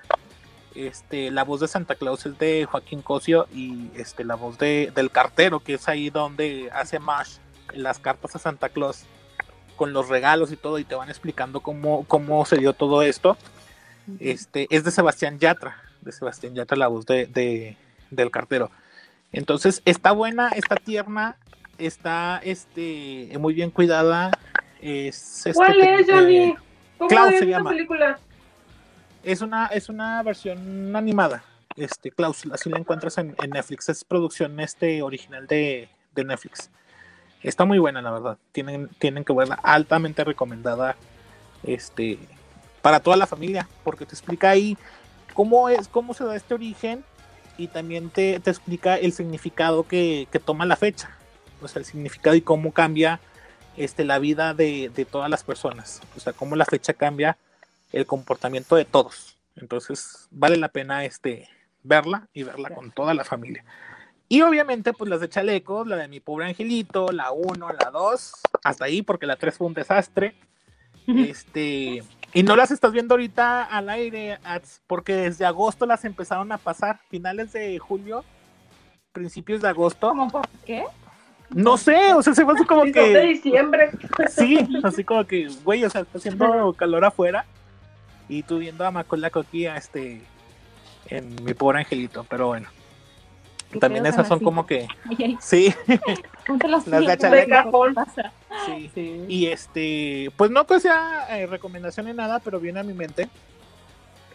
Este, la voz de Santa Claus es de Joaquín Cosio y este la voz de, del cartero, que es ahí donde hace Mash las cartas a Santa Claus con los regalos y todo, y te van explicando cómo, cómo se dio todo esto. Este, es de Sebastián Yatra, de Sebastián Yatra, la voz de, de- del cartero. Entonces, está buena, está tierna, está este, muy bien cuidada. Es, este, ¿Cuál es, Johnny? ¿Cómo Klaus es se llama. película? es una, es una versión animada. Este, Klaus, así la encuentras en, en Netflix. Es producción este, original de, de Netflix. Está muy buena, la verdad. Tienen, tienen que verla. Altamente recomendada. Este, para toda la familia. Porque te explica ahí cómo es, cómo se da este origen. Y también te, te explica el significado que, que toma la fecha. O sea, el significado y cómo cambia este, la vida de, de todas las personas. O sea, cómo la fecha cambia el comportamiento de todos. Entonces, vale la pena este verla y verla con toda la familia. Y obviamente, pues las de chalecos, la de mi pobre angelito, la 1, la 2, hasta ahí, porque la 3 fue un desastre. Este, y no las estás viendo ahorita al aire, porque desde agosto las empezaron a pasar, finales de julio, principios de agosto. ¿Cómo por qué? No sé, o sea, se fue así como son de que. diciembre. Sí, así como que, güey, o sea, está haciendo calor afuera y tú viendo a Macaulay Culkin a este en mi pobre angelito, pero bueno. ¿Qué También esas son así? como que, Ay, ay, sí, las Las sillas, gachaletas. ¿qué De? Sí. Sí. Y este, pues no que sea eh, recomendación ni nada, pero viene a mi mente.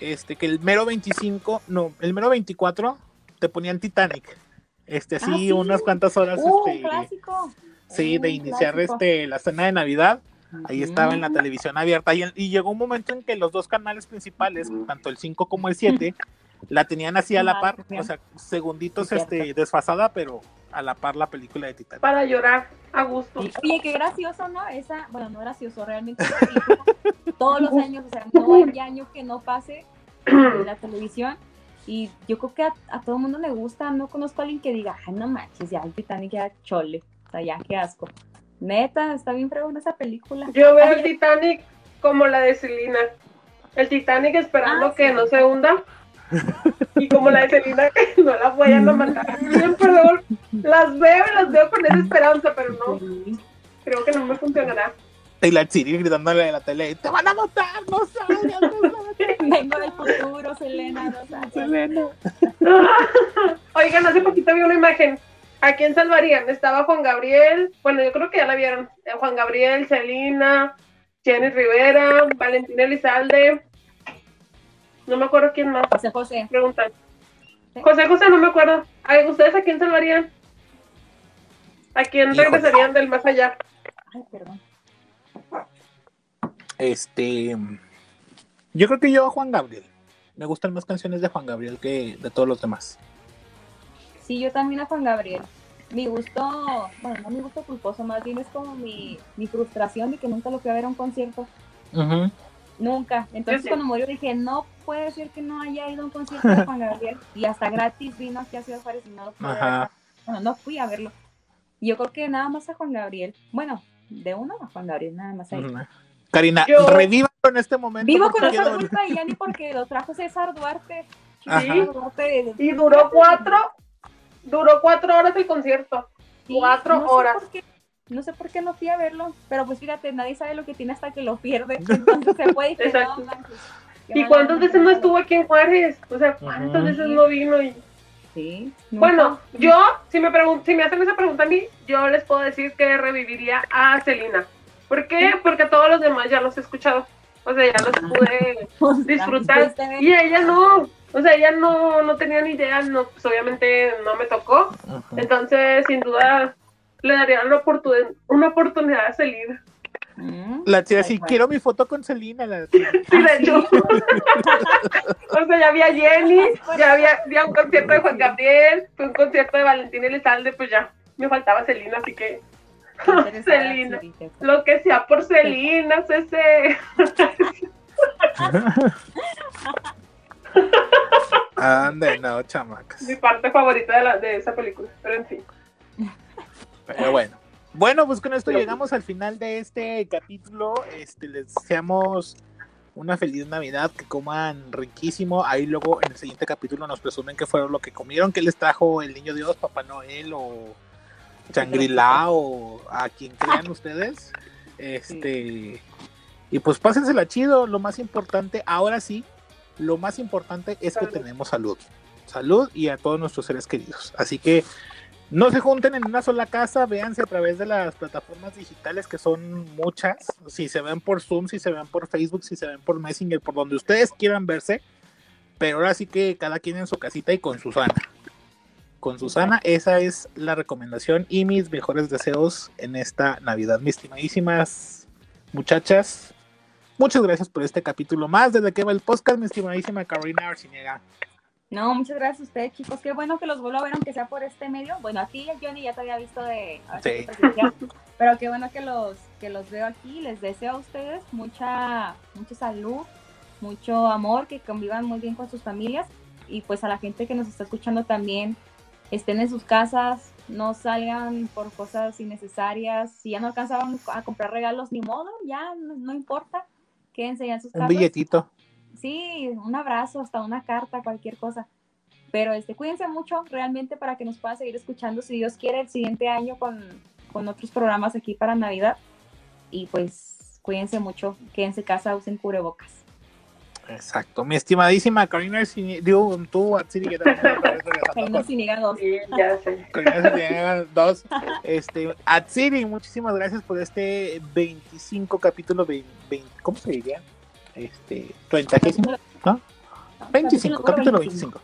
Este, que el mero 25, no, el mero 24 te ponían Titanic. Este, Ah, sí, unas cuantas horas, Uh, este, clásico. sí, de iniciar clásico. este la cena de Navidad. Ahí estaba en la televisión abierta y, y llegó un momento en que los dos canales principales, tanto el 5 como el 7, la tenían así a la par, o sea, segunditos este, desfasada, pero a la par la película de Titanic. Para llorar a gusto. Y- Oye, qué gracioso, ¿no? Esa, bueno, no gracioso, realmente todos los años, o sea, no hay año que no pase en la televisión. Y yo creo que a, a todo el mundo le gusta, no conozco a alguien que diga, ay, no manches, ya el Titanic ya chole, o sea, ya qué asco. Neta, está bien fregona esa película. Yo veo el Ay, Titanic como la de Selena. El Titanic esperando Ah, que sí. no se hunda. Y como la de Selena que no la vayan a matar. Bien, perdón. Las veo y las veo con esa esperanza, pero no. Creo que no me funcionará. Y la Chiri gritándole de la tele, te van a matar, no salgas, no salgas. Vengo del futuro, Selena, no sabes. Selena. Oigan, hace poquito vi una imagen. ¿A quién salvarían? Estaba Juan Gabriel. Bueno, yo creo que ya la vieron. Eh, Juan Gabriel, Celina, Jenny Rivera, Valentina Elizalde. No me acuerdo quién más. José José. Preguntan. José José, no me acuerdo. Ay, ¿Ustedes a quién salvarían? ¿A quién regresarían del más allá? Ay, perdón. Este, yo creo que yo a Juan Gabriel. Me gustan más canciones de Juan Gabriel que de todos los demás. Sí, yo también a Juan Gabriel. Mi gusto, bueno, no mi gusto culposo, más bien es como mi, mi frustración de que nunca lo fui a ver a un concierto. Nunca. Entonces sí. cuando murió dije, no puede ser que no haya ido a un concierto de Juan Gabriel. Y hasta gratis vino aquí a Ciudad Juárez y no lo fui a. Bueno, no fui a verlo. Y yo creo que nada más a Juan Gabriel. Bueno, de uno a Juan Gabriel, nada más ahí. Karina, Yo- reviva en este momento. Vivo con esa culpa y ya ni porque lo trajo César Duarte. De- Y duró cuatro, duró cuatro horas el concierto. Sí, Cuatro no sé horas. por qué- no sé por qué no fui a verlo, pero pues fíjate, nadie sabe lo que tiene hasta que lo pierde. Entonces se puede y dije, Exacto. no manches, qué ¿Y mala cuántas veces no estuvo aquí en Juárez? O sea, ¿cuántas veces no vino? Y... Sí. Bueno, yo, si me, si me hacen esa pregunta a mí, yo les puedo decir que reviviría a Celina. ¿Por qué? Porque todos los demás ya los he escuchado. O sea, ya los pude nunca. disfrutar. Y ella no. O sea, ella no, no tenía ni idea, no, pues obviamente no me tocó. Entonces, sin duda, le daría una, oportun- una oportunidad a Celina. Mm, La chica, tal sí, quiero mi foto con Selena. La... Sí, de hecho. o sea, ya había Jenny, ya había, había un concierto de Juan Gabriel, fue un concierto de Valentina Elizalde, pues ya me faltaba Celina, así que Celina. lo que sea por Celina, ese. Ande, no, chamacas. mi parte favorita de, la, de esa película, pero en fin. Pero bueno. Bueno, pues con esto llegamos al final de este capítulo. Este, les deseamos una feliz Navidad, que coman riquísimo. Ahí luego en el siguiente capítulo nos presumen que fueron lo que comieron, que les trajo el niño Dios, Papá Noel o Changrila o a quien crean ustedes. Este, y pues pásensela chido. Lo más importante, ahora sí, lo más importante es que tenemos salud. Salud y a todos nuestros seres queridos. Así que no se junten en una sola casa, véanse a través de las plataformas digitales que son muchas. Si se ven por Zoom, si se ven por Facebook, si se ven por Messenger, por donde ustedes quieran verse. Pero ahora sí que cada quien en su casita y con Susana. Con Susana, esa es la recomendación y mis mejores deseos en esta Navidad, mis estimadísimas muchachas. Muchas gracias por este capítulo más desde que va el podcast, mi estimadísima Carolina Arciniega. No, muchas gracias a ustedes, chicos. Qué bueno que los vuelvo a ver, aunque sea por este medio. Bueno, aquí Johnny ya te había visto de Sí. pero qué bueno que los que los veo aquí. Les deseo a ustedes mucha mucha salud, mucho amor, que convivan muy bien con sus familias y pues a la gente que nos está escuchando también estén en sus casas, no salgan por cosas innecesarias. Si ya no alcanzaban a comprar regalos, ni modo, ya no, no importa. Quédense ya en sus Un casas billetito. Sí, un abrazo, hasta una carta, cualquier cosa. Pero este, cuídense mucho realmente para que nos puedan seguir escuchando, si Dios quiere, el siguiente año con, con otros programas aquí para Navidad. Y pues cuídense mucho, quédense en casa, usen cubrebocas. Exacto. Mi estimadísima Karina Arciniega, digo, tú, hígados. Sí, ya sé. Karina Arciniega, dos. Este, Atsiri, muchísimas gracias por este 25 capítulo, 20, ¿cómo se diría? Este, 30, ¿no? 25, capítulo 25.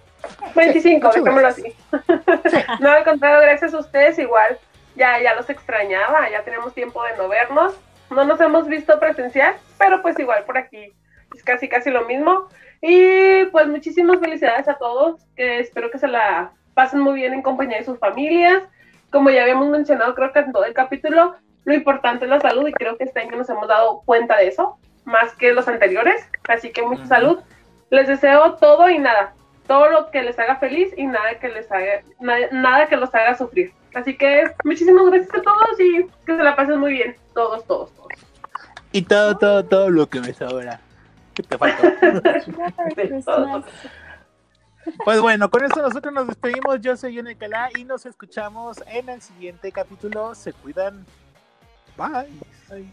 25, muchas déjamelo así. no, al contrario, gracias a ustedes igual. Ya, ya los extrañaba, ya tenemos tiempo de no vernos. No nos hemos visto presencial, pero pues igual por aquí es casi casi lo mismo. Y pues muchísimas felicidades a todos, que espero que se la pasen muy bien en compañía de sus familias. Como ya habíamos mencionado, creo que en todo el capítulo, lo importante es la salud y creo que este año nos hemos dado cuenta de eso, más que los anteriores. Así que mucha salud. Les deseo todo y nada, todo lo que les haga feliz y nada que les haga, nada, nada que los haga sufrir. Así que muchísimas gracias a todos y que se la pasen muy bien, todos, todos, todos. Y todo, todo, todo lo que me sobra. ¿Qué te faltó? Christmas. Pues bueno, con esto nosotros nos despedimos. Yo soy Yone Calá y nos escuchamos en el siguiente capítulo. Se cuidan. Bye.